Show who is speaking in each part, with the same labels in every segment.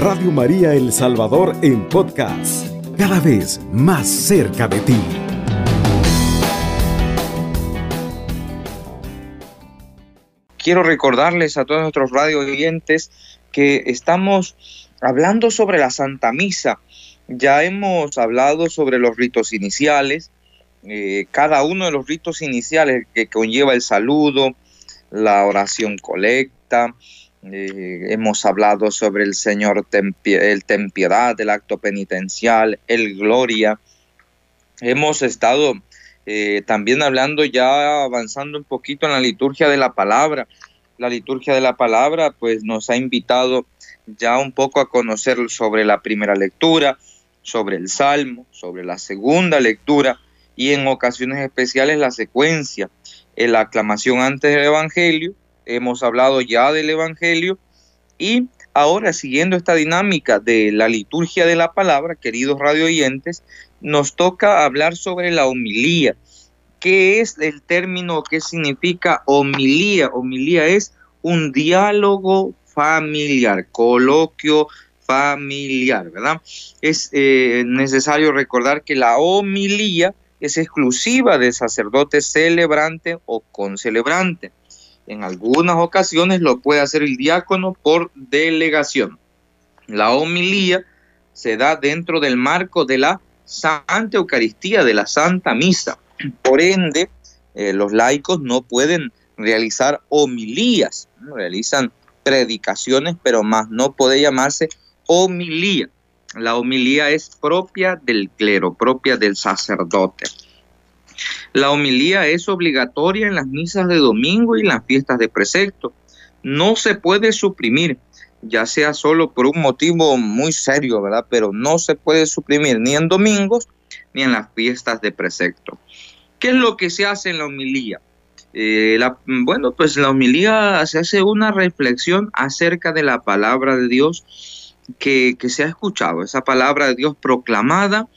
Speaker 1: Radio María El Salvador en podcast, cada vez más cerca de ti.
Speaker 2: Quiero recordarles a todos nuestros radio oyentes que estamos hablando sobre la Santa Misa. Ya hemos hablado sobre los ritos iniciales, eh, cada uno de los ritos iniciales que conlleva el saludo, la oración colecta, eh, hemos hablado sobre el Señor el ten piedad, el acto penitencial, el gloria. Hemos estado eh, también hablando ya avanzando un poquito en la liturgia de la palabra. La liturgia de la palabra pues nos ha invitado ya un poco a conocer sobre la primera lectura, sobre el salmo, sobre la segunda lectura y en ocasiones especiales la secuencia, en la aclamación antes del Evangelio, hemos hablado ya del Evangelio y ahora siguiendo esta dinámica de la liturgia de la palabra, queridos radio oyentes, nos toca hablar sobre la homilía. ¿Qué es el término? ¿Qué significa homilía? Homilía es un diálogo familiar, coloquio familiar, ¿verdad? Es eh, necesario recordar que la homilía es exclusiva de sacerdote celebrante o concelebrante. En algunas ocasiones lo puede hacer el diácono por delegación. La homilía se da dentro del marco de la Santa Eucaristía, de la Santa Misa. Por ende, eh, los laicos no pueden realizar homilías, realizan predicaciones, pero más no puede llamarse homilía. La homilía es propia del clero, propia del sacerdote. La homilía es obligatoria en las misas de domingo y en las fiestas de precepto. No se puede suprimir, ya sea solo por un motivo muy serio, ¿verdad? Pero no se puede suprimir ni en domingos ni en las fiestas de precepto. ¿Qué es lo que se hace en la homilía? Eh, bueno, pues la homilía se hace una reflexión acerca de la palabra de Dios que, se ha escuchado, esa palabra de Dios proclamada,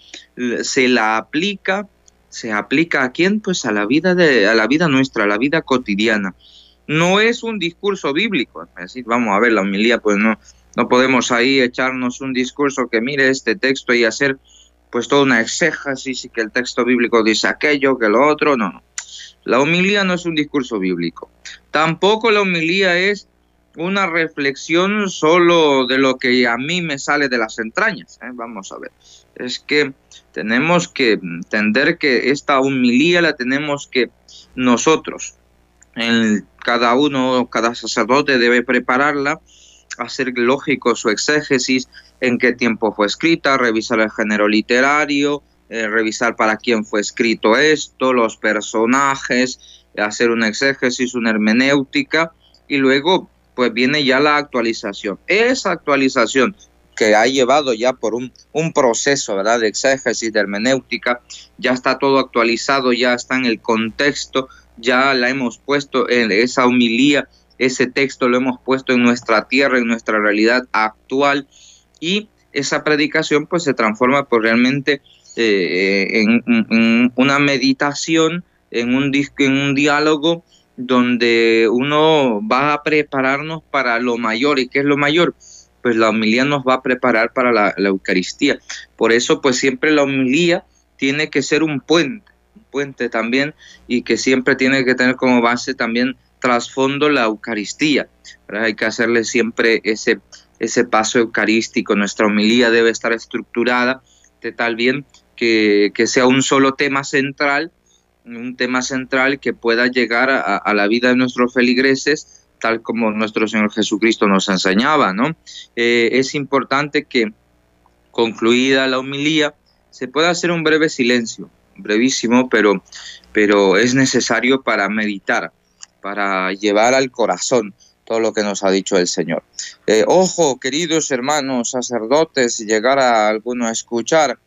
Speaker 2: se la aplica, se aplica a quién? Pues a la vida de, a la vida nuestra, a la vida cotidiana. No es un discurso bíblico, es decir, vamos a ver la homilía, pues no, no podemos ahí echarnos un discurso que mire este texto y hacer pues toda una exégesis y que el texto bíblico dice aquello, que lo otro, no, no. La homilía no es un discurso bíblico. Tampoco la homilía es una reflexión solo de lo que a mí me sale de las entrañas. ¿eh? Vamos a ver. Es que tenemos que entender que esta humilía la tenemos que nosotros, cada uno, cada sacerdote debe prepararla, hacer lógico su exégesis, en qué tiempo fue escrita, revisar el género literario, eh, revisar para quién fue escrito esto, los personajes, hacer una exégesis, una hermenéutica y luego pues viene ya la actualización. Esa actualización que ha llevado ya por un, un proceso ¿verdad? de exégesis, de hermenéutica, ya está todo actualizado, ya está en el contexto, ya la hemos puesto en esa humilía, ese texto lo hemos puesto en nuestra tierra, en nuestra realidad actual y esa predicación pues se transforma por realmente eh, en, en, una meditación, en un, en un diálogo donde uno va a prepararnos para lo mayor. ¿Y qué es lo mayor? Pues la homilía nos va a preparar para la, Eucaristía. Por eso, pues siempre la homilía tiene que ser un puente, un puente también, y que siempre tiene que tener como base también trasfondo la Eucaristía. Hay que hacerle siempre ese, ese paso eucarístico. Nuestra homilía debe estar estructurada de tal bien que, que sea un solo tema central un tema central que pueda llegar a, la vida de nuestros feligreses, tal como nuestro Señor Jesucristo nos enseñaba, ¿no? Eh, es importante que, concluida la homilía, se pueda hacer un breve silencio, brevísimo, pero, pero es necesario para meditar, para llevar al corazón todo lo que nos ha dicho el Señor. Eh, ojo, queridos hermanos sacerdotes, si llegara alguno a escuchar,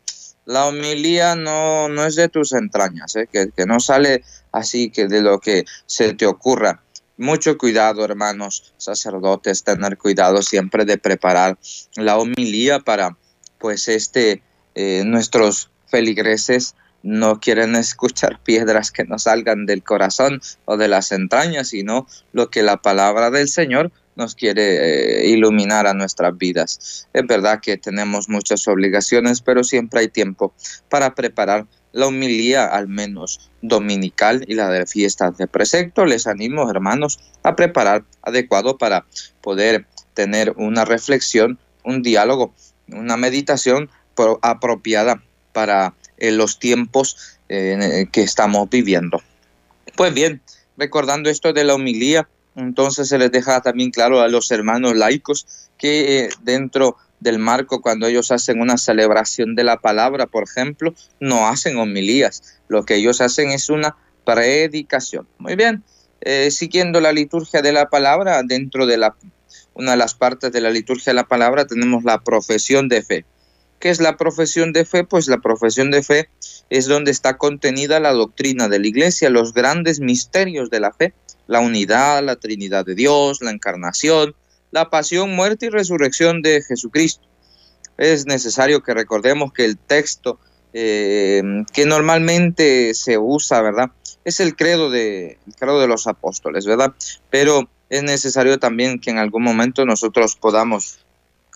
Speaker 2: la homilía no, no es de tus entrañas, ¿eh? que, que no sale así que de lo que se te ocurra. Mucho cuidado, hermanos sacerdotes, tener cuidado siempre de preparar la homilía para, pues, este, eh, nuestros feligreses no quieren escuchar piedras que no salgan del corazón o de las entrañas, sino lo que la palabra del Señor nos quiere eh, iluminar a nuestras vidas. Es verdad que tenemos muchas obligaciones, pero siempre hay tiempo para preparar la humilía al menos dominical y la de fiestas de precepto. Les animo, hermanos, a preparar adecuado para poder tener una reflexión, un diálogo, una meditación apropiada para eh, los tiempos eh, que estamos viviendo. Pues bien, recordando esto de la humilía, entonces se les deja también claro a los hermanos laicos que eh, dentro del marco, cuando ellos hacen una celebración de la palabra, por ejemplo, no hacen homilías. Lo que ellos hacen es una predicación. Muy bien, siguiendo la liturgia de la palabra, dentro de la una de las partes de la liturgia de la palabra tenemos la profesión de fe. ¿Qué es la profesión de fe? Pues la profesión de fe es donde está contenida la doctrina de la iglesia, los grandes misterios de la fe, la unidad, la Trinidad de Dios, la encarnación, la pasión, muerte y resurrección de Jesucristo. Es necesario que recordemos que el texto eh, que normalmente se usa, ¿verdad? Es el credo de, el credo de los apóstoles, ¿verdad? Pero es necesario también que en algún momento nosotros podamos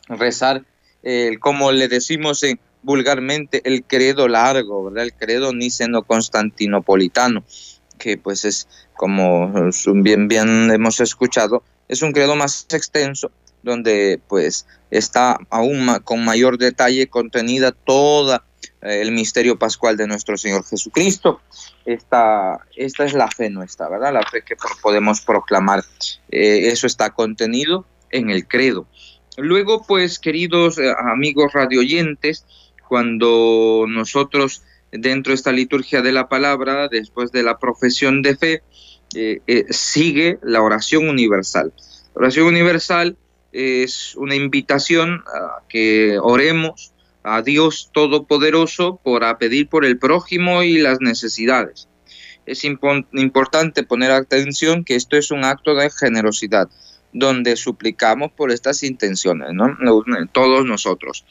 Speaker 2: rezar, eh, como le decimos vulgarmente, el credo largo, ¿verdad? El credo niceno-constantinopolitano, que pues es, como bien, bien hemos escuchado, es un credo más extenso, donde pues está aún con mayor detalle contenida toda eh, el misterio pascual de nuestro Señor Jesucristo. Esta, esta es la fe nuestra, ¿verdad? La fe que podemos proclamar. Eh, eso está contenido en el credo. Luego, pues, queridos eh, amigos radioyentes, cuando nosotros dentro de esta liturgia de la palabra, después de la profesión de fe, sigue la oración universal. La oración universal es una invitación a que oremos a Dios Todopoderoso por pedir por el prójimo y las necesidades. Es importante poner atención que esto es un acto de generosidad, donde suplicamos por estas intenciones, ¿no? todos nosotros.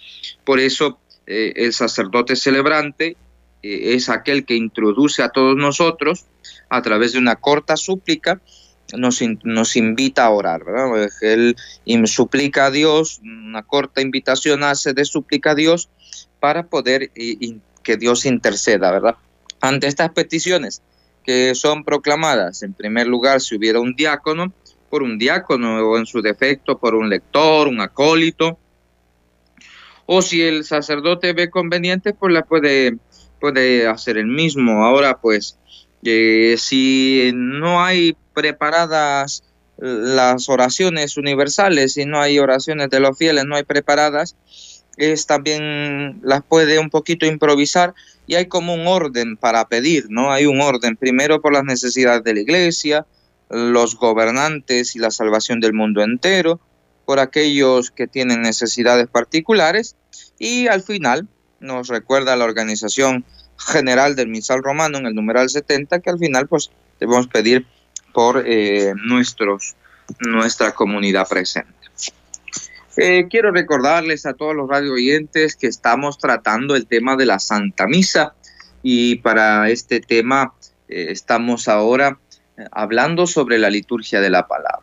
Speaker 2: Por eso eh, el sacerdote celebrante eh, es aquel que introduce a todos nosotros a través de una corta súplica nos, nos invita a orar, ¿verdad? Él suplica a Dios, una corta invitación hace de súplica a Dios para poder que Dios interceda, ¿verdad? Ante estas peticiones que son proclamadas, en primer lugar, si hubiera un diácono, por un diácono o en su defecto por un lector, un acólito, o si el sacerdote ve conveniente, pues la puede, puede hacer el mismo. Ahora, pues, eh, si no hay preparadas las oraciones universales, si no hay oraciones de los fieles, no hay preparadas, es también las puede un poquito improvisar y hay como un orden para pedir, ¿no? Hay un orden, primero por las necesidades de la iglesia, los gobernantes y la salvación del mundo entero, por aquellos que tienen necesidades particulares y al final nos recuerda la organización general del misal romano en el numeral 70 que al final pues debemos pedir por eh, nuestros, nuestra comunidad presente. Eh, quiero recordarles a todos los radio oyentes que estamos tratando el tema de la Santa Misa y para este tema eh, estamos ahora hablando sobre la liturgia de la palabra.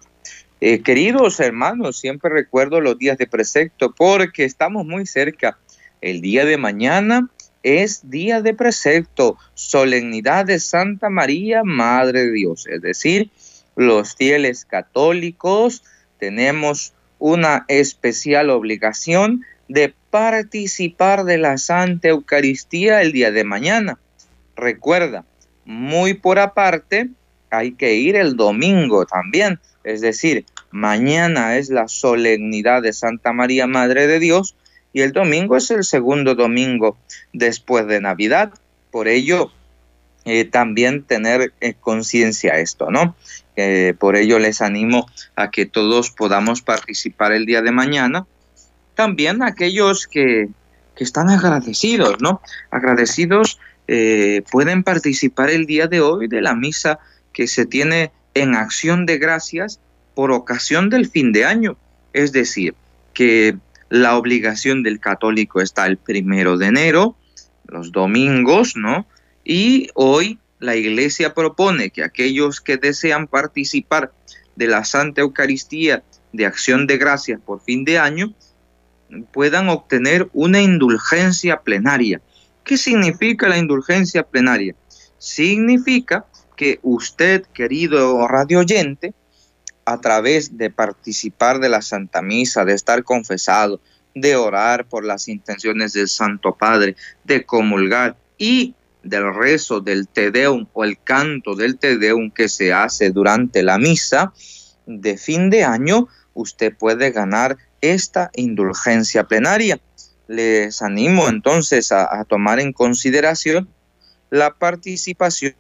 Speaker 2: queridos hermanos, siempre recuerdo los días de precepto porque estamos muy cerca. El día de mañana es día de precepto, solemnidad de Santa María, Madre de Dios. Es decir, los fieles católicos tenemos una especial obligación de participar de la Santa Eucaristía el día de mañana. Recuerda, muy por aparte, hay que ir el domingo también. Es decir, mañana es la solemnidad de Santa María, Madre de Dios, y el domingo es el segundo domingo después de Navidad. Por ello, eh, también tener eh, conciencia esto, ¿no? Eh, por ello les animo a que todos podamos participar el día de mañana. También aquellos que, que están agradecidos, ¿no? Agradecidos pueden participar el día de hoy de la misa que se tiene en acción de gracias por ocasión del fin de año. Es decir, que la obligación del católico está el primero de enero, los domingos, ¿no? Y hoy la iglesia propone que aquellos que desean participar de la Santa Eucaristía de acción de gracias por fin de año, puedan obtener una indulgencia plenaria. ¿Qué significa la indulgencia plenaria? Significa que usted, querido radio oyente, a través de participar de la Santa Misa, de estar confesado, de orar por las intenciones del Santo Padre, de comulgar y del rezo del Te Deum o el canto del Te Deum que se hace durante la misa de fin de año, usted puede ganar esta indulgencia plenaria. Les animo entonces a, tomar en consideración la participación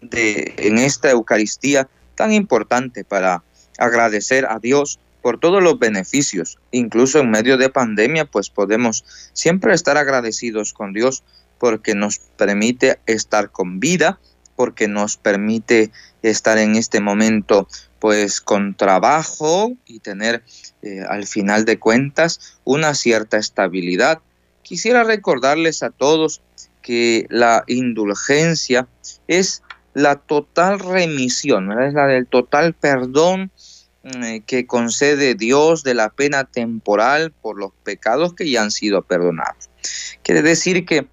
Speaker 2: de, en esta Eucaristía tan importante para agradecer a Dios por todos los beneficios. Incluso en medio de pandemia, pues podemos siempre estar agradecidos con Dios porque nos permite estar con vida, porque nos permite estar en este momento pues con trabajo y tener eh, al final de cuentas una cierta estabilidad. Quisiera recordarles a todos que la indulgencia es la total remisión, es la del total perdón que concede Dios de la pena temporal por los pecados que ya han sido perdonados. Quiere decir que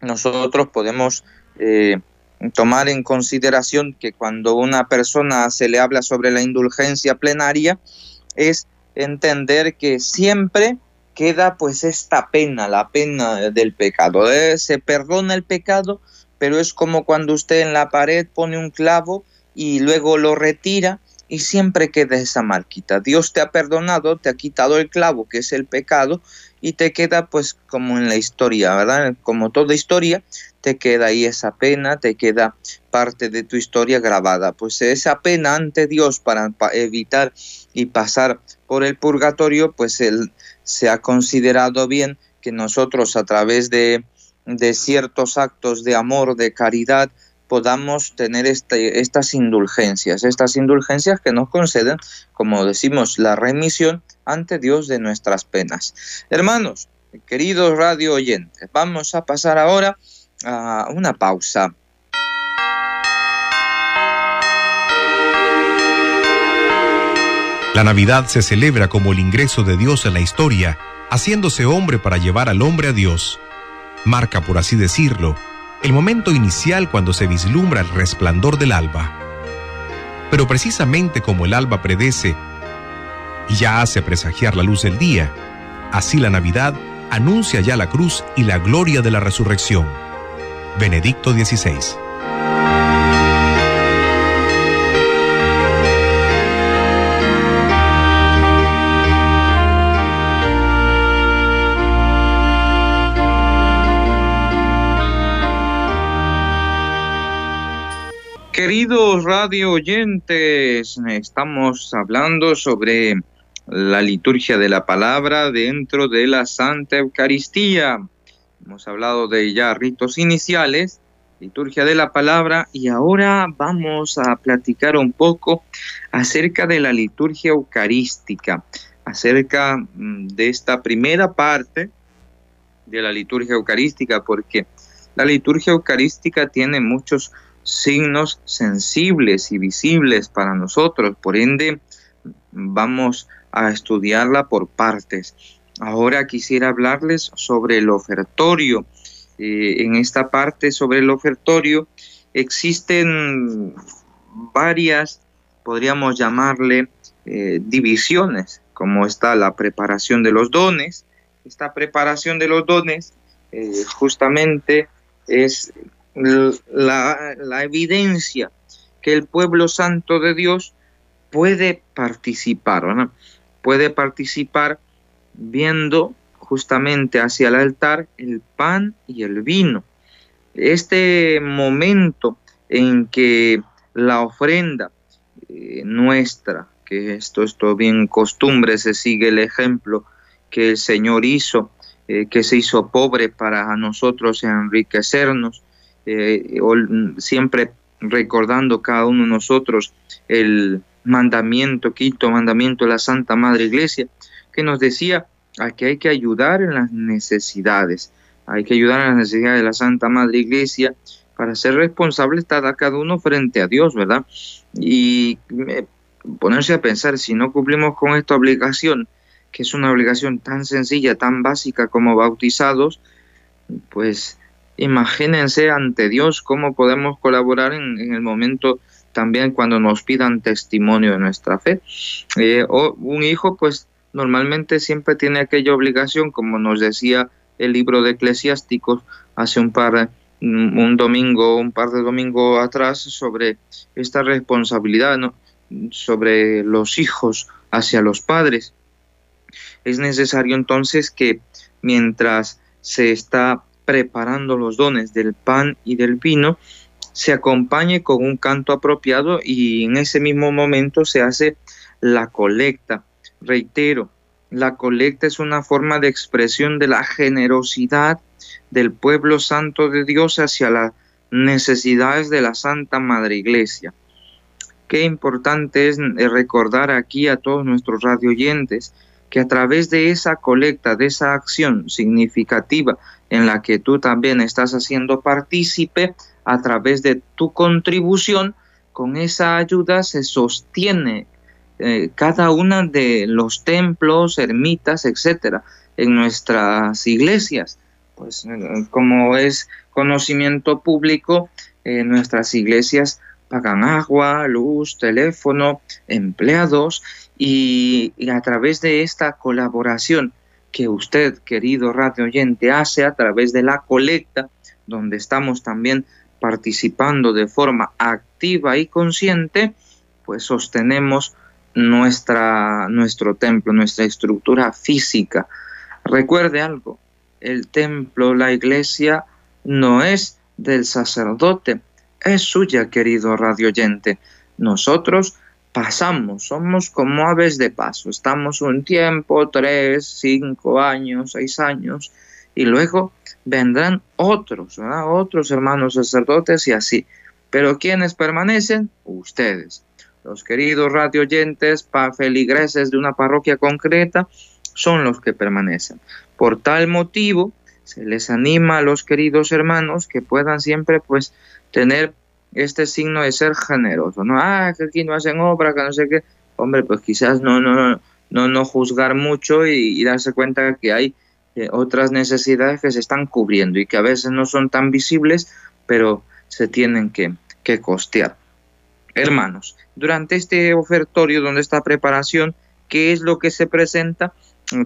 Speaker 2: nosotros podemos eh, tomar en consideración que cuando una persona se le habla sobre la indulgencia plenaria, es entender que siempre queda pues esta pena, la pena del pecado. Eh, se perdona el pecado, pero es como cuando usted en la pared pone un clavo y luego lo retira y siempre queda esa marquita. Dios te ha perdonado, te ha quitado el clavo, que es el pecado, y te queda pues como en la historia, ¿verdad? Como toda historia, te queda ahí esa pena, te queda parte de tu historia grabada. Pues esa pena ante Dios para evitar y pasar por el purgatorio, pues él se ha considerado bien que nosotros a través de, de ciertos actos de amor, de caridad, podamos tener estas indulgencias, estas indulgencias que nos conceden, como decimos, la remisión ante Dios de nuestras penas. Hermanos, queridos radio oyentes, vamos a pasar ahora a una pausa.
Speaker 1: La Navidad se celebra como el ingreso de Dios en la historia, haciéndose hombre para llevar al hombre a Dios. Marca, por así decirlo, el momento inicial cuando se vislumbra el resplandor del alba. Pero precisamente como el alba predece y ya hace presagiar la luz del día, así la Navidad anuncia ya la cruz y la gloria de la resurrección. Benedicto XVI.
Speaker 2: Radio oyentes, estamos hablando sobre la liturgia de la palabra dentro de la Santa Eucaristía. Hemos hablado de ya ritos iniciales, liturgia de la palabra, y ahora vamos a platicar un poco acerca de la liturgia eucarística, acerca mm, de esta primera parte de la liturgia eucarística, porque la liturgia eucarística tiene muchos signos sensibles y visibles para nosotros. Por ende, vamos a estudiarla por partes. Ahora quisiera hablarles sobre el ofertorio. Eh, en esta parte sobre el ofertorio existen varias, podríamos llamarle, eh, divisiones, como está la preparación de los dones. Esta preparación de los dones eh, justamente es la, evidencia que el pueblo santo de Dios puede participar, ¿no? puede participar viendo justamente hacia el altar el pan y el vino. Este momento en que la ofrenda eh, nuestra, que esto es todo bien costumbre, se sigue el ejemplo que el Señor hizo, eh, que se hizo pobre para nosotros enriquecernos, eh, siempre recordando cada uno de nosotros el mandamiento, quinto mandamiento de la Santa Madre Iglesia, que nos decía que hay que ayudar en las necesidades, hay que ayudar en las necesidades de la Santa Madre Iglesia para ser responsable estar cada uno frente a Dios, ¿verdad? Y ponerse a pensar, si no cumplimos con esta obligación, que es una obligación tan sencilla, tan básica como bautizados, pues imagínense ante Dios cómo podemos colaborar en, el momento también cuando nos pidan testimonio de nuestra fe. Eh, o un hijo, pues normalmente siempre tiene aquella obligación, como nos decía el libro de Eclesiásticos hace un par un domingo, un par de domingos atrás sobre esta responsabilidad, sobre los hijos hacia los padres. Es necesario entonces que mientras se está preparando los dones del pan y del vino, se acompañe con un canto apropiado y en ese mismo momento se hace la colecta. Reitero, la colecta es una forma de expresión de la generosidad del pueblo santo de Dios hacia las necesidades de la Santa Madre Iglesia. Qué importante es eh, recordar aquí a todos nuestros radioyentes que a través de esa colecta, de esa acción significativa en la que tú también estás haciendo partícipe, a través de tu contribución, con esa ayuda se sostiene eh, cada una de los templos, ermitas, etcétera, en nuestras iglesias. Pues eh, como es conocimiento público, nuestras iglesias pagan agua, luz, teléfono, empleados y, a través de esta colaboración que usted, querido radio oyente, hace a través de la colecta, donde estamos también participando de forma activa y consciente, pues sostenemos nuestra, nuestro templo, nuestra estructura física. Recuerde algo, el templo, la iglesia, no es del sacerdote, es suya, querido radioyente. Nosotros pasamos, somos como aves de paso, estamos un tiempo, tres, cinco años, seis años, y luego vendrán otros, otros hermanos sacerdotes y así. Pero ¿quiénes permanecen? Ustedes. Los queridos radioyentes, feligreses de una parroquia concreta, son los que permanecen. Por tal motivo, se les anima a los queridos hermanos que puedan siempre pues tener este signo de ser generoso, ¿no? Ah, que aquí no hacen obra, que no sé qué. Hombre, pues quizás no, no, no, no juzgar mucho y, darse cuenta que hay eh, otras necesidades que se están cubriendo y que a veces no son tan visibles, pero se tienen que, que costear. Hermanos, durante este ofertorio, donde está preparación, ¿qué es lo que se presenta?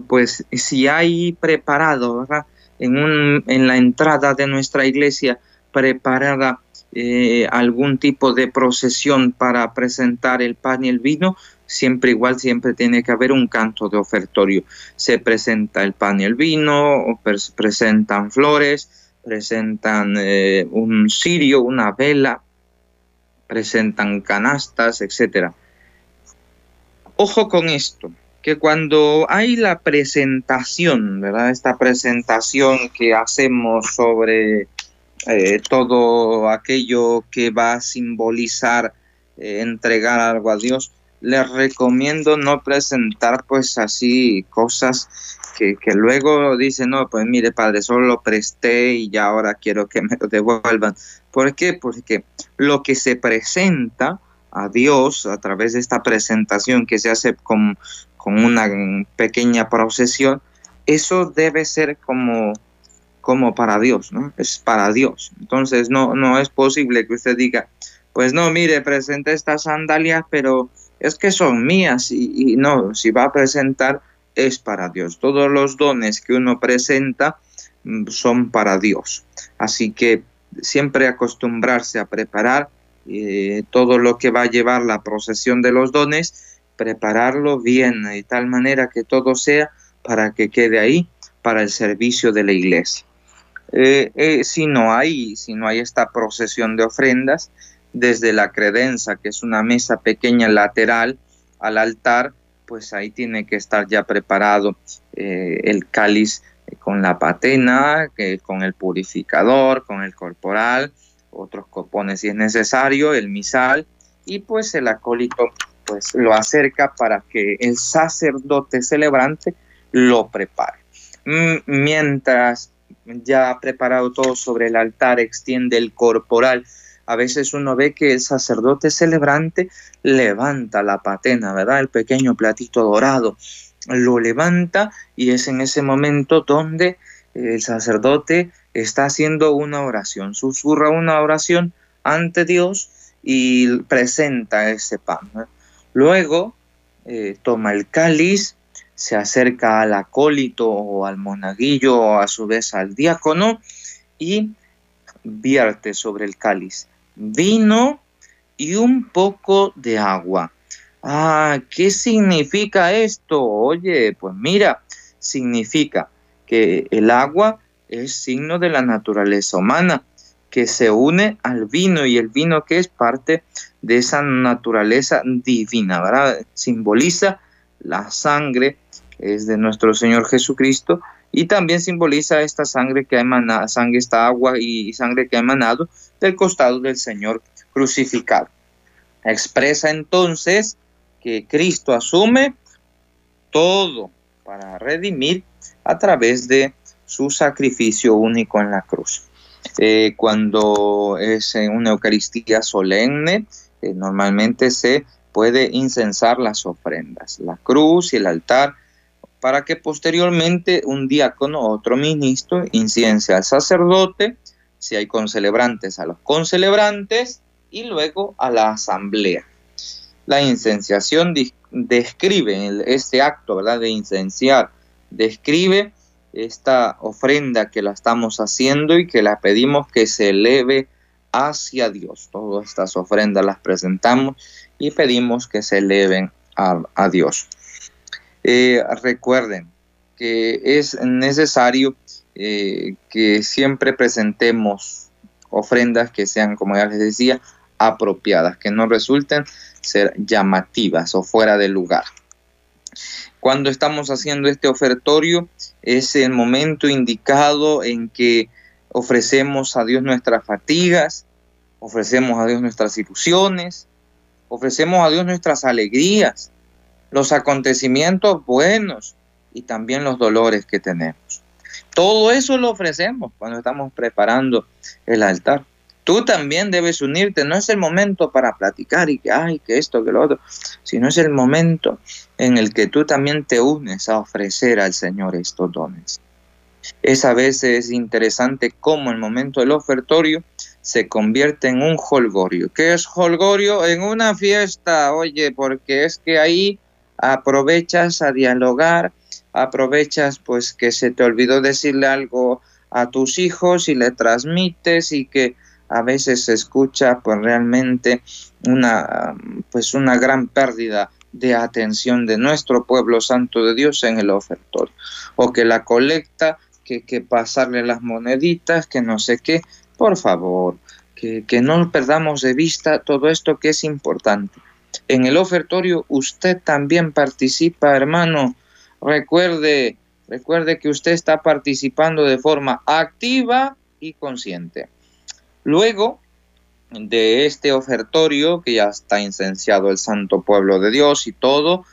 Speaker 2: Pues si hay preparado, ¿verdad? En, un, en la entrada de nuestra iglesia, preparada eh, algún tipo de procesión para presentar el pan y el vino, siempre igual, siempre tiene que haber un canto de ofertorio. Se presenta el pan y el vino, presentan flores, presentan eh, un cirio, una vela, presentan canastas, etc. Ojo con esto, que cuando hay la presentación, ¿verdad? Esta presentación que hacemos sobre eh, todo aquello que va a simbolizar eh, entregar algo a Dios, les recomiendo no presentar pues así cosas que, que, luego dicen, no, pues mire padre, solo lo presté y ya ahora quiero que me lo devuelvan. ¿Por qué? Porque lo que se presenta a Dios a través de esta presentación que se hace con, con una pequeña procesión, eso debe ser como como para Dios, ¿no? Es para Dios. Entonces no, no es posible que usted diga, pues no, mire, presente estas sandalias, pero es que son mías y, no, si va a presentar es para Dios. Todos los dones que uno presenta mm, son para Dios. Así que siempre acostumbrarse a preparar eh, todo lo que va a llevar la procesión de los dones, prepararlo bien, de tal manera que todo sea para que quede ahí para el servicio de la iglesia. Eh, eh, si no hay, si no hay esta procesión de ofrendas, desde la credenza, que es una mesa pequeña lateral al altar, pues ahí tiene que estar ya preparado eh, el cáliz con la patena, que, con el purificador, con el corporal, otros copones si es necesario, el misal, y pues el acólito pues lo acerca para que el sacerdote celebrante lo prepare. Mientras ya preparado todo sobre el altar, extiende el corporal a veces uno ve que el sacerdote celebrante levanta la patena, ¿verdad? El pequeño platito dorado, lo levanta y es en ese momento donde el sacerdote está haciendo una oración, susurra una oración ante Dios y presenta ese pan. Luego eh, toma el cáliz, se acerca al acólito o al monaguillo o a su vez al diácono y vierte sobre el cáliz vino y un poco de agua. Ah, ¿qué significa esto? Oye, pues mira, significa que el agua es signo de la naturaleza humana, que se une al vino y el vino que es parte de esa naturaleza divina, ¿verdad? Simboliza la sangre, es de nuestro Señor Jesucristo, y también simboliza esta sangre que ha emanado, sangre, esta agua y sangre que ha emanado del costado del Señor crucificado. Expresa entonces que Cristo asume todo para redimir a través de su sacrificio único en la cruz. Eh, cuando es en una Eucaristía solemne, eh, normalmente se puede incensar las ofrendas, la cruz y el altar, para que posteriormente un diácono o otro ministro inciense al sacerdote, si hay concelebrantes a los concelebrantes y luego a la asamblea. La incenciación describe este acto ¿verdad? de incenciar, describe esta ofrenda que la estamos haciendo y que la pedimos que se eleve hacia Dios. Todas estas ofrendas las presentamos y pedimos que se eleven a, Dios. Eh, recuerden que es necesario eh, que siempre presentemos ofrendas que sean, como ya les decía, apropiadas, que no resulten ser llamativas o fuera de lugar. Cuando estamos haciendo este ofertorio es el momento indicado en que ofrecemos a Dios nuestras fatigas, ofrecemos a Dios nuestras ilusiones, ofrecemos a Dios nuestras alegrías, los acontecimientos buenos y también los dolores que tenemos. Todo eso lo ofrecemos cuando estamos preparando el altar. Tú también debes unirte, no es el momento para platicar y que, ay, que esto, que lo otro, sino es el momento en el que tú también te unes a ofrecer al Señor estos dones. Es a veces interesante cómo el momento del ofertorio se convierte en un holgorio. ¿Qué es holgorio? En una fiesta, oye, porque es que ahí aprovechas a dialogar, aprovechas pues que se te olvidó decirle algo a tus hijos y le transmites y que a veces se escucha pues realmente una pues una gran pérdida de atención de nuestro pueblo santo de Dios en el ofertorio o que la colecta que, que pasarle las moneditas que no sé qué. Por favor que, que no perdamos de vista todo esto que es importante. En el ofertorio usted también participa hermano. Recuerde recuerde que usted está participando de forma activa y consciente. Luego de este ofertorio, que ya está incenciado el santo pueblo de Dios y todo,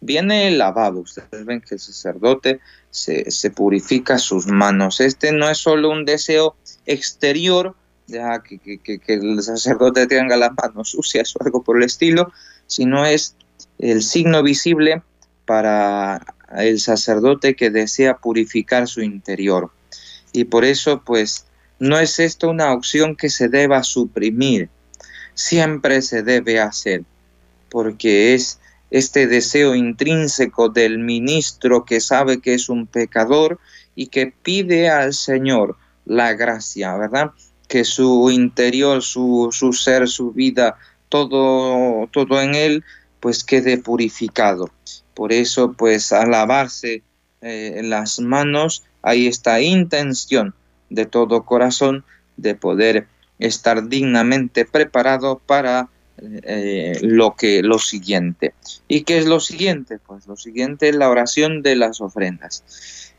Speaker 2: viene el lavabo. Ustedes ven que el sacerdote se, purifica sus manos. Este no es solo un deseo exterior, ya que, que, el sacerdote tenga las manos sucias o algo por el estilo, sino es el signo visible para el sacerdote que desea purificar su interior. Y por eso, pues, no es esto una opción que se deba suprimir, siempre se debe hacer, porque es este deseo intrínseco del ministro que sabe que es un pecador y que pide al Señor la gracia, ¿verdad? Que su interior, su, su ser, su vida, todo, todo en él, pues quede purificado. Por eso, pues al lavarse eh, las manos, hay esta intención de todo corazón de poder estar dignamente preparado para eh, lo que lo siguiente. ¿Y qué es lo siguiente? Pues lo siguiente es la oración de las ofrendas.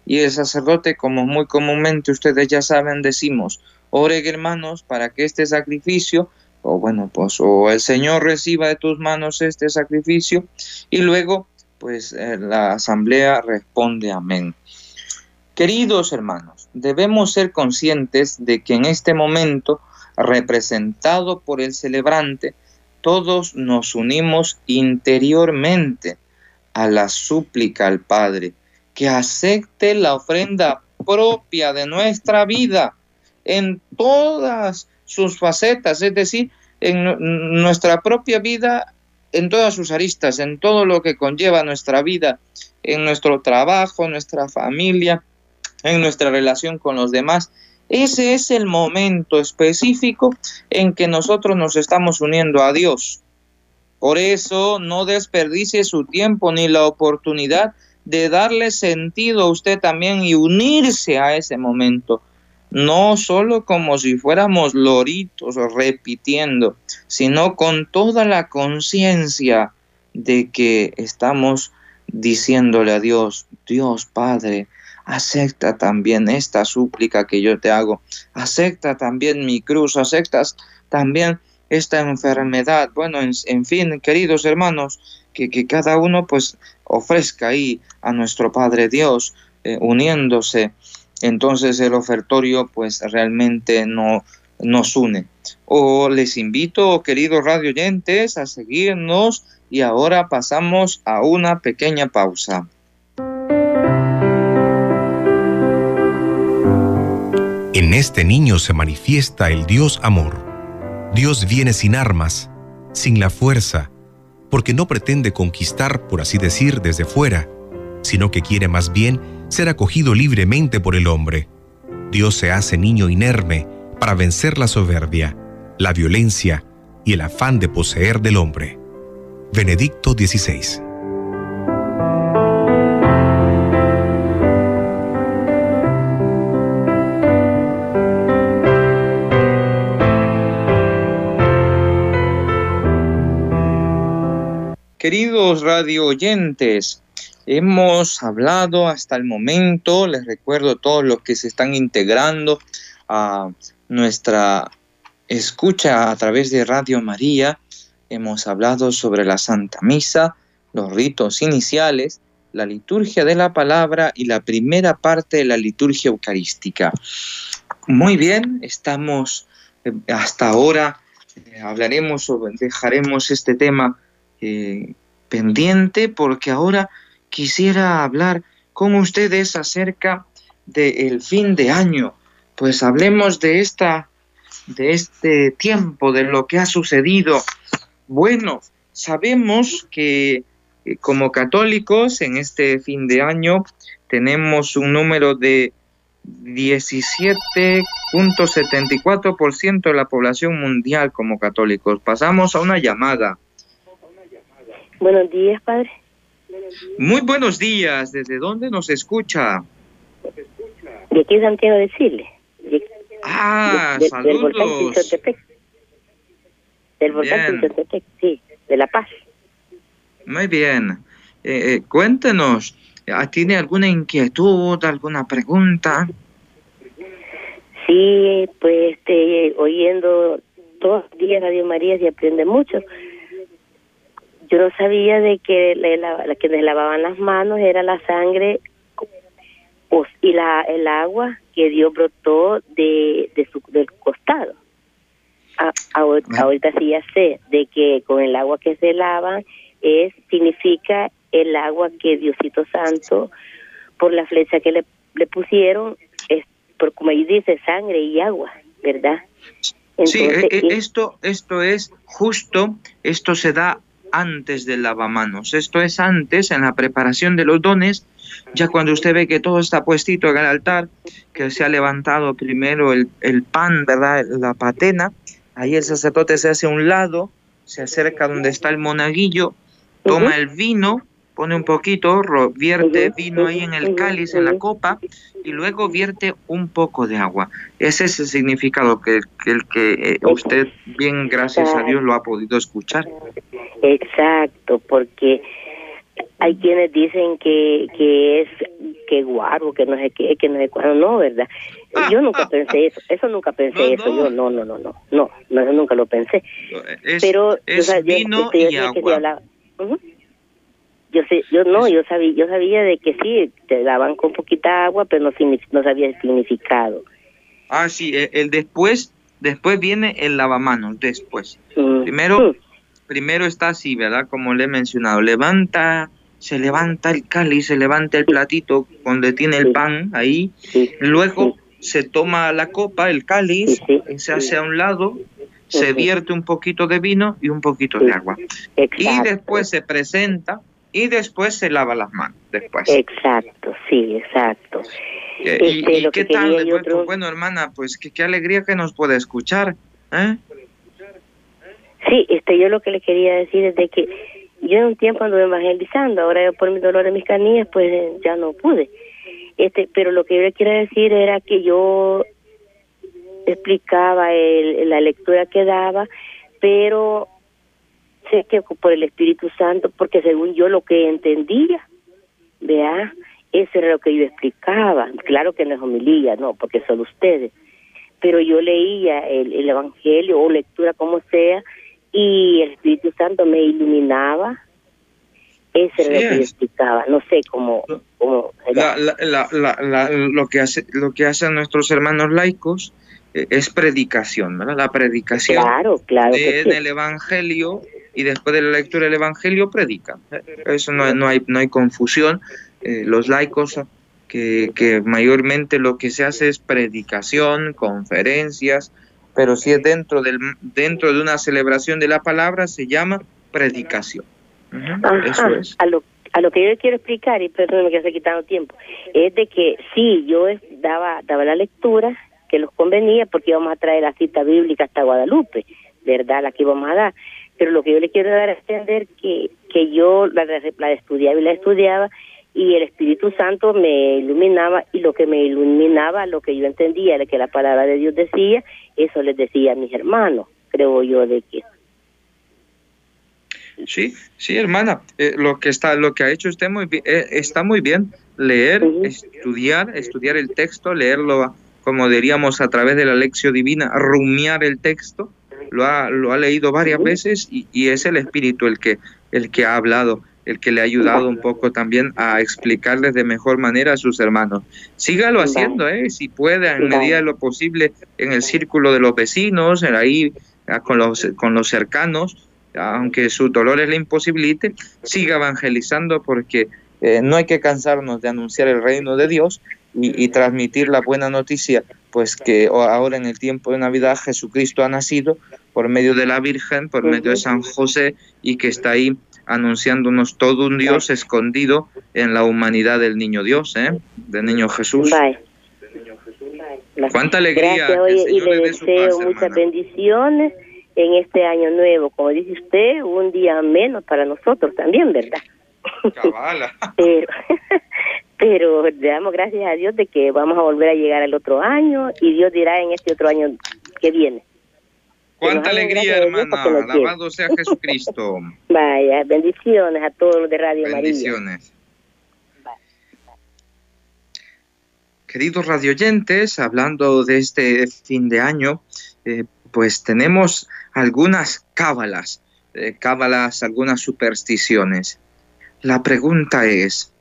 Speaker 2: Y el sacerdote, como muy comúnmente ustedes ya saben, decimos, oren hermanos para que este sacrificio, o bueno, pues o el Señor reciba de tus manos este sacrificio, y luego pues eh, la asamblea responde amén. Queridos hermanos, debemos ser conscientes de que en este momento representado por el celebrante, todos nos unimos interiormente a la súplica al Padre, que acepte la ofrenda propia de nuestra vida en todas sus facetas, es decir, en nuestra propia vida, en todas sus aristas, en todo lo que conlleva nuestra vida, en nuestro trabajo, nuestra familia, en nuestra relación con los demás. Ese es el momento específico en que nosotros nos estamos uniendo a Dios. Por eso no desperdicie su tiempo ni la oportunidad de darle sentido a usted también y unirse a ese momento. No solo como si fuéramos loritos repitiendo, sino con toda la conciencia de que estamos diciéndole a Dios, Dios Padre, acepta también esta súplica que yo te hago, acepta también mi cruz, aceptas también esta enfermedad. Bueno, en, fin, queridos hermanos, que, cada uno pues ofrezca ahí a nuestro Padre Dios, eh, uniéndose. Entonces el ofertorio pues realmente no nos une. O les invito, queridos radio oyentes, a seguirnos y ahora pasamos a una pequeña pausa.
Speaker 1: En este niño se manifiesta el Dios amor Dios viene sin armas, sin la fuerza, porque no pretende conquistar, por así decir, desde fuera, sino que quiere más bien ser acogido libremente por el hombre. Dios se hace niño inerme para vencer la soberbia, la violencia y el afán de poseer del hombre. Benedicto XVI
Speaker 2: Queridos radio oyentes, hemos hablado hasta el momento, les recuerdo a todos los que se están integrando a nuestra escucha a través de Radio María, hemos hablado sobre la Santa Misa, los ritos iniciales, la liturgia de la palabra y la primera parte de la liturgia eucarística. Muy bien, estamos eh, hasta ahora, eh, hablaremos o dejaremos este tema eh, pendiente porque ahora quisiera hablar con ustedes acerca del fin de año. Pues hablemos de esta de este tiempo, de lo que ha sucedido. Bueno, sabemos que eh, como católicos en este fin de año tenemos un número de 17.74% de la población mundial como católicos. Pasamos a una llamada.
Speaker 3: Buenos días, padre.
Speaker 2: Muy buenos días. ¿Desde dónde nos escucha?
Speaker 3: De aquí Santiago de Chile.
Speaker 2: ah, saludos. Del volcán
Speaker 3: Del volcán sí, de La Paz.
Speaker 2: Muy bien. Eh, eh, cuéntenos, ¿tiene alguna inquietud, alguna pregunta?
Speaker 3: Sí, pues este, oyendo todos los días Radio María se aprende mucho yo no sabía de que la, que les lavaban las manos era la sangre y la el agua que Dios brotó de, de su, del costado. A, ahorita sí ya sé de que con el agua que se lava es significa el agua que Diosito Santo por la flecha que le, le pusieron es por como ahí dice sangre y agua, ¿verdad?
Speaker 2: sí, e, e, esto esto es justo, esto se da antes del lavamanos. Esto es antes, en la preparación de los dones, ya cuando usted ve que todo está puestito en el altar, que se ha levantado primero el, el pan, ¿verdad? La patena, ahí el sacerdote se hace a un lado, se acerca donde está el monaguillo, toma el vino, pone un poquito, vierte vino ahí en el cáliz, en la copa, y luego vierte un poco de agua. Ese es el significado que, el que eh, usted, bien gracias a Dios, lo ha podido escuchar.
Speaker 3: Exacto, porque hay quienes dicen que, que es que guardo, que no sé qué, que no sé cuándo, no, ¿verdad? Yo nunca pensé eso, eso nunca pensé eso, yo no, no, no, no, no, no, nunca lo pensé. Pero
Speaker 2: es vino y agua.
Speaker 3: Yo sé, yo no, yo sabía, yo sabía de que sí, te daban con poquita agua, pero no, no sabía el significado.
Speaker 2: Ah, sí, e, el, después después viene el lavamanos, después. Primero, primero está así, ¿verdad? Como le he mencionado, levanta, se levanta el cáliz, se levanta el platito donde tiene el pan ahí, luego se toma la copa, el cáliz, se hace a un lado, se vierte un poquito de vino y un poquito de agua. Y después se presenta y después se lava las manos después.
Speaker 3: Exacto, sí, exacto.
Speaker 2: ¿Y, este, qué tal? Pues, bueno, hermana, pues qué, alegría que nos pueda escuchar. ¿eh?
Speaker 3: Sí, este, yo lo que le quería decir es de que yo en un tiempo anduve evangelizando, ahora por mi dolor de mis canillas, pues ya no pude. Este, pero lo que yo le quiero decir era que yo explicaba el, la lectura que daba, pero sé que por el Espíritu Santo, porque según yo lo que entendía, vea, eso era lo que yo explicaba. Claro que no es homilía, no, porque son ustedes. Pero yo leía el, el Evangelio o lectura como sea, y el Espíritu Santo me iluminaba. Eso era lo que yo explicaba. No sé cómo. cómo
Speaker 2: lo, que hace, lo que hacen nuestros hermanos laicos eh, es predicación, ¿verdad? La predicación
Speaker 3: claro, claro
Speaker 2: en el Evangelio y después de la lectura del Evangelio predican. Eso no, no, hay, no hay confusión. Eh, los laicos que, que, mayormente lo que se hace es predicación, conferencias, pero si es dentro, del, dentro de una celebración de la palabra se llama predicación.
Speaker 3: Eso es. A lo, a lo que yo quiero explicar, y perdóneme que estoy quitando tiempo, es de que sí, yo daba, daba la lectura que los convenía porque íbamos a traer la cita bíblica hasta Guadalupe, ¿verdad? La que íbamos a dar. Pero lo que yo le quiero dar a entender que, que yo la, la estudiaba y la estudiaba y el Espíritu Santo me iluminaba y lo que me iluminaba, lo que yo entendía, de que la palabra de Dios decía, eso les decía a mis hermanos, creo yo de que
Speaker 2: Sí, sí, hermana, eh, lo que está, lo que ha hecho usted muy bien, eh, está muy bien leer, estudiar, estudiar el texto, leerlo como diríamos a través de la lección divina, rumiar el texto, lo ha, lo ha leído varias veces y, y, es el Espíritu el que, el que ha hablado el que le ha ayudado un poco también a explicarles de mejor manera a sus hermanos. Sígalo haciendo, ¿eh? si puede, en medida de lo posible, en el círculo de los vecinos, ahí con los, con los cercanos, aunque su dolor le imposibilite, siga evangelizando porque eh, no hay que cansarnos de anunciar el reino de Dios y, y, transmitir la buena noticia, pues que ahora en el tiempo de Navidad Jesucristo ha nacido por medio de la Virgen, por medio de San José y que está ahí anunciándonos todo un Dios escondido en la humanidad del niño Dios, ¿eh? del niño Jesús. Cuánta alegría.
Speaker 3: y le deseo muchas bendiciones en este año nuevo. Como dice usted, un día menos para nosotros también, ¿verdad? pero, pero le damos gracias a Dios de que vamos a volver a llegar al otro año y Dios dirá en este otro año que viene.
Speaker 2: Cuánta alegría, hermana. Alabado sea Jesucristo.
Speaker 3: Vaya, bendiciones a todos los de Radio María. Bendiciones.
Speaker 2: Queridos radioyentes, hablando de este fin de año, eh, pues tenemos algunas cábalas, eh, cábalas, algunas supersticiones. La pregunta es,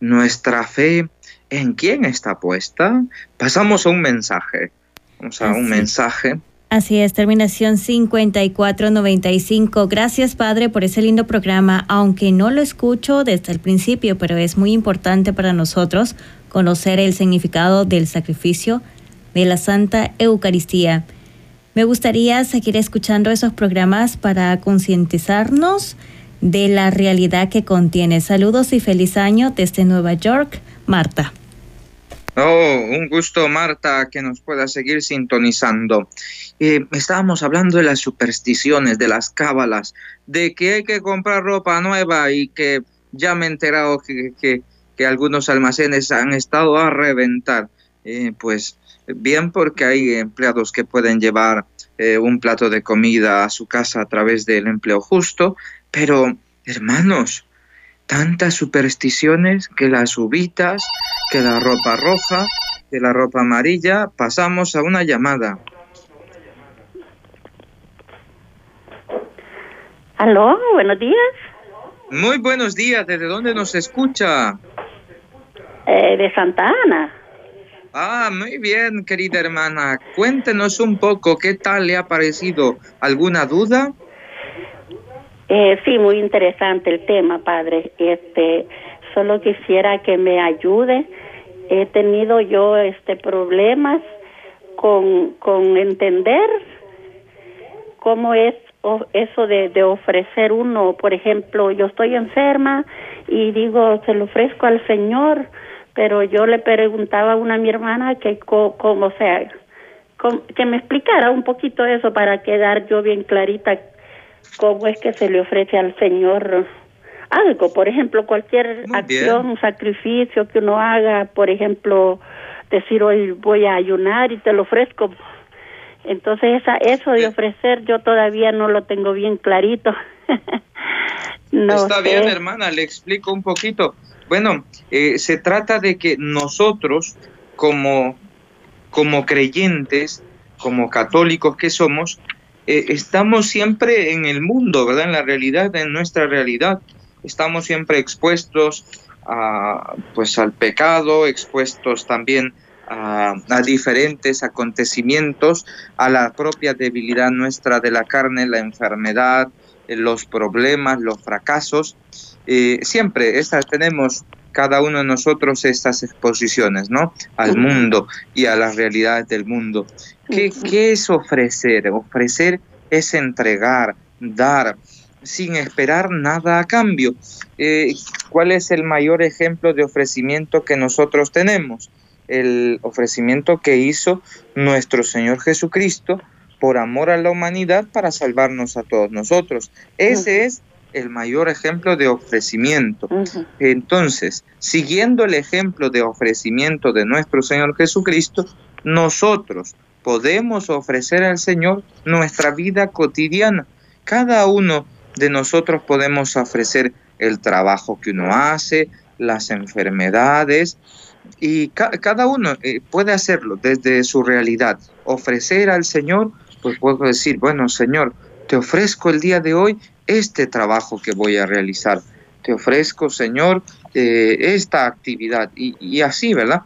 Speaker 2: ¿nuestra fe en quién está puesta? Pasamos a un mensaje. Vamos a un mensaje
Speaker 4: Así es, terminación 5495. Gracias, Padre, por ese lindo programa, aunque no lo escucho desde el principio, pero es muy importante para nosotros conocer el significado del sacrificio de la Santa Eucaristía. Me gustaría seguir escuchando esos programas para concientizarnos de la realidad que contiene. Saludos y feliz año desde Nueva York, Marta.
Speaker 2: Oh, un gusto, Marta, que nos pueda seguir sintonizando. Eh, estábamos hablando de las supersticiones, de las cábalas, de que hay que comprar ropa nueva y que ya me he enterado que, que, algunos almacenes han estado a reventar. Eh, pues bien porque hay empleados que pueden llevar eh, un plato de comida a su casa a través del empleo justo, pero hermanos, tantas supersticiones que las ubitas, que la ropa roja, que la ropa amarilla, pasamos a una llamada.
Speaker 3: Aló, buenos días.
Speaker 2: Muy buenos días, ¿desde dónde nos escucha?
Speaker 3: Eh, de Santa Ana.
Speaker 2: Ah, muy bien, querida hermana. Cuéntenos un poco qué tal le ha parecido. ¿Alguna duda?
Speaker 5: Eh, sí, muy interesante el tema, padre. Este, solo quisiera que me ayude. He tenido yo este problemas con, con entender cómo es eso de, ofrecer uno, por ejemplo, yo estoy enferma y digo, se lo ofrezco al Señor, pero yo le preguntaba a una mi hermana que cómo, sea, que me explicara un poquito eso para quedar yo bien clarita cómo es que se le ofrece al Señor algo, por ejemplo, cualquier acción, sacrificio que uno haga, por ejemplo, decir hoy voy a ayunar y te lo ofrezco. Entonces esa, eso de ofrecer yo todavía no lo tengo bien clarito.
Speaker 2: no Está bien, hermana, le explico un poquito. Bueno, eh, se trata de que nosotros como, como creyentes, como católicos que somos, eh, estamos siempre en el mundo, ¿verdad? En la realidad, en nuestra realidad. Estamos siempre expuestos a, pues, al pecado, expuestos también a, diferentes acontecimientos, a la propia debilidad nuestra de la carne, la enfermedad, los problemas, los fracasos. Eh, siempre estas tenemos cada uno de nosotros estas exposiciones, ¿no? Al mundo y a las realidades del mundo. ¿Qué, ¿Qué, es ofrecer? Ofrecer es entregar, dar, sin esperar nada a cambio. Eh, ¿Cuál es el mayor ejemplo de ofrecimiento que nosotros tenemos? El ofrecimiento que hizo nuestro Señor Jesucristo por amor a la humanidad para salvarnos a todos nosotros. Ese es el mayor ejemplo de ofrecimiento. Entonces, siguiendo el ejemplo de ofrecimiento de nuestro Señor Jesucristo, nosotros podemos ofrecer al Señor nuestra vida cotidiana. Cada uno de nosotros podemos ofrecer el trabajo que uno hace, las enfermedades, y cada uno eh, puede hacerlo desde su realidad. Ofrecer al Señor, pues puedo decir, bueno, Señor, te ofrezco el día de hoy este trabajo que voy a realizar. Te ofrezco, Señor, eh, esta actividad. Y, así, ¿verdad?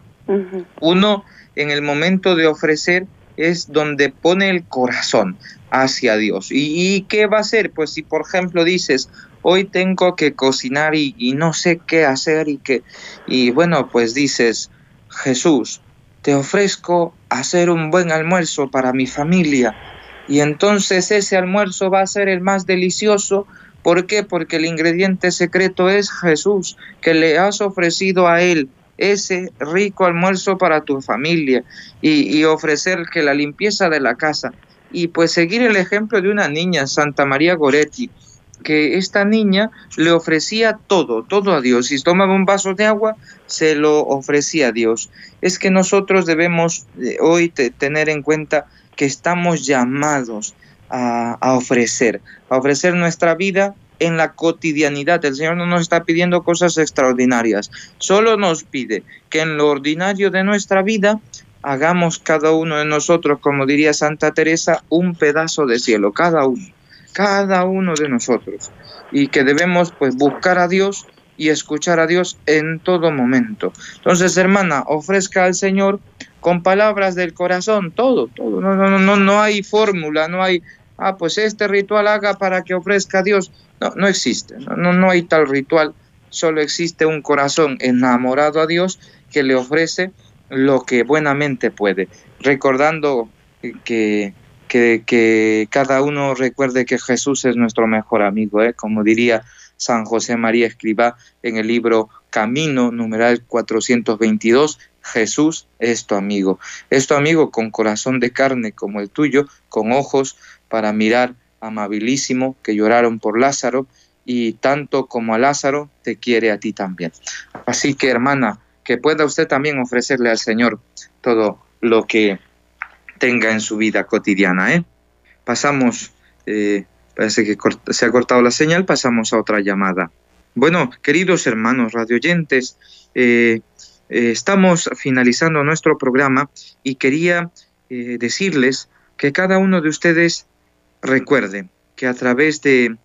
Speaker 2: Uno en el momento de ofrecer es donde pone el corazón hacia Dios. ¿Y, qué va a hacer? Pues si por ejemplo dices, hoy tengo que cocinar y, y, no sé qué hacer y que, y bueno, pues dices, Jesús, te ofrezco hacer un buen almuerzo para mi familia y entonces ese almuerzo va a ser el más delicioso. ¿Por qué? Porque el ingrediente secreto es Jesús, que le has ofrecido a Él ese rico almuerzo para tu familia y, ofrecer que la limpieza de la casa. Y pues seguir el ejemplo de una niña, Santa María Goretti, que esta niña le ofrecía todo, todo a Dios. Si tomaba un vaso de agua, se lo ofrecía a Dios. Es que nosotros debemos eh, hoy tener en cuenta que estamos llamados a, ofrecer, a ofrecer nuestra vida en la cotidianidad. El Señor no nos está pidiendo cosas extraordinarias, solo nos pide que en lo ordinario de nuestra vida hagamos cada uno de nosotros, como diría Santa Teresa, un pedazo de cielo, cada uno, cada uno de nosotros. Y que debemos pues buscar a Dios y escuchar a Dios en todo momento. Entonces, hermana, ofrezca al Señor con palabras del corazón, todo, todo. No, no, no, no hay fórmula, no hay, ah, pues este ritual haga para que ofrezca a Dios. No, no existe, no, no hay tal ritual, solo existe un corazón enamorado a Dios que le ofrece lo que buenamente puede, recordando que, que, que cada uno recuerde que Jesús es nuestro mejor amigo, ¿eh? como diría San José María Escribá en el libro Camino, numeral 422, Jesús es tu amigo. Es tu amigo con corazón de carne como el tuyo, con ojos para mirar amabilísimo que lloraron por Lázaro y tanto como a Lázaro te quiere a ti también. Así que hermana, que pueda usted también ofrecerle al Señor todo lo que tenga en su vida cotidiana. ¿eh? Pasamos, eh, parece que se ha cortado la señal, pasamos a otra llamada. Bueno, queridos hermanos radioyentes, eh, eh, estamos finalizando nuestro programa y quería eh, decirles que cada uno de ustedes recuerde que a través de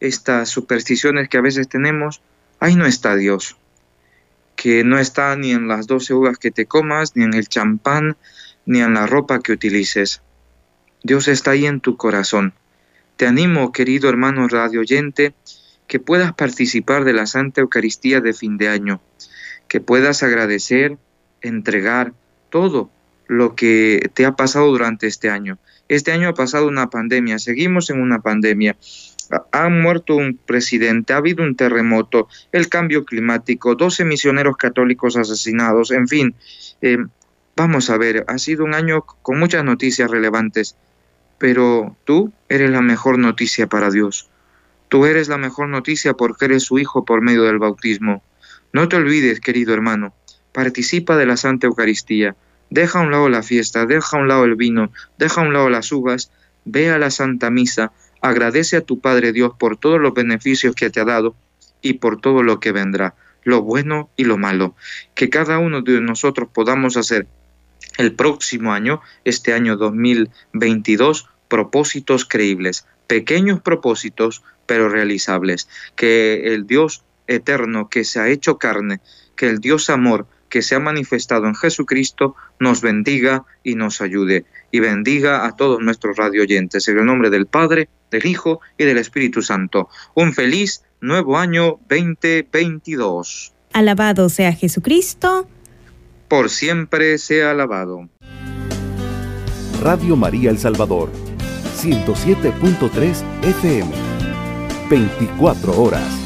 Speaker 2: estas supersticiones que a veces tenemos, ahí no está Dios. que no está ni en las doce uvas que te comas, ni en el champán, ni en la ropa que utilices. Dios está ahí en tu corazón. Te animo, querido hermano radio oyente, que puedas participar de la Santa Eucaristía de fin de año, que puedas agradecer, entregar todo lo que te ha pasado durante este año. Este año ha pasado una pandemia, seguimos en una pandemia. Ha muerto un presidente, ha habido un terremoto, el cambio climático, 12 misioneros católicos asesinados, en fin. Eh, vamos a ver, ha sido un año con muchas noticias relevantes, pero tú eres la mejor noticia para Dios. Tú eres la mejor noticia porque eres su Hijo por medio del bautismo. No te olvides, querido hermano, participa de la Santa Eucaristía. Deja a un lado la fiesta, deja a un lado el vino, deja a un lado las uvas, ve a la Santa Misa, agradece a tu Padre Dios por todos los beneficios que te ha dado y por todo lo que vendrá, lo bueno y lo malo. Que cada uno de nosotros podamos hacer el próximo año, este año 2022, propósitos creíbles, pequeños propósitos, pero realizables. Que el Dios eterno que se ha hecho carne, que el Dios amor que se ha manifestado en Jesucristo nos bendiga y nos ayude. Y bendiga a todos nuestros radio oyentes. En el nombre del Padre, del Hijo y del Espíritu Santo. Un feliz nuevo año 2022.
Speaker 4: Alabado sea Jesucristo.
Speaker 2: Por siempre sea alabado.
Speaker 6: Radio María El Salvador 107.3 FM. 24 horas.